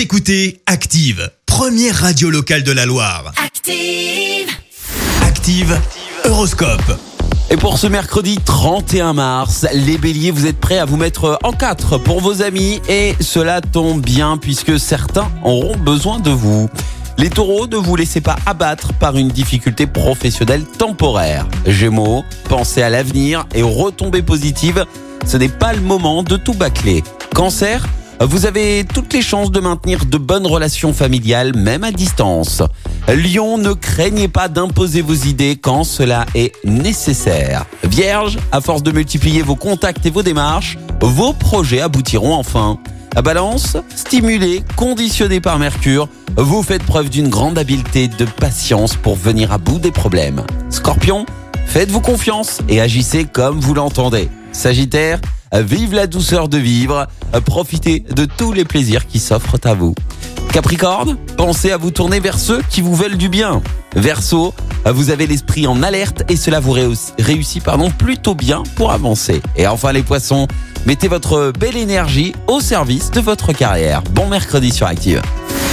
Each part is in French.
Vous écoutez Active, première radio locale de la Loire. Active. Active, Horoscope. Et pour ce mercredi 31 mars, les béliers, vous êtes prêts à vous mettre en quatre pour vos amis et cela tombe bien puisque certains auront besoin de vous. Les taureaux, ne vous laissez pas abattre par une difficulté professionnelle temporaire. Gémeaux, pensez à l'avenir et aux retombées positives. Ce n'est pas le moment de tout bâcler. Cancer, vous avez toutes les chances de maintenir de bonnes relations familiales, même à distance. Lion, ne craignez pas d'imposer vos idées quand cela est nécessaire. Vierge, à force de multiplier vos contacts et vos démarches, vos projets aboutiront enfin. Balance, stimulé, conditionné par Mercure, vous faites preuve d'une grande habileté de patience pour venir à bout des problèmes. Scorpion, faites-vous confiance et agissez comme vous l'entendez. Sagittaire, vive la douceur de vivre, profitez de tous les plaisirs qui s'offrent à vous. Capricorne, pensez à vous tourner vers ceux qui vous veulent du bien. Verseau, vous avez l'esprit en alerte et cela vous réussit, pardon, plutôt bien pour avancer. Et enfin les poissons, mettez votre belle énergie au service de votre carrière. Bon mercredi sur Active.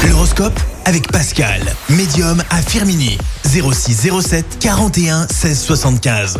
L'horoscope avec Pascal, médium à Firmini. 0607 41 16 75.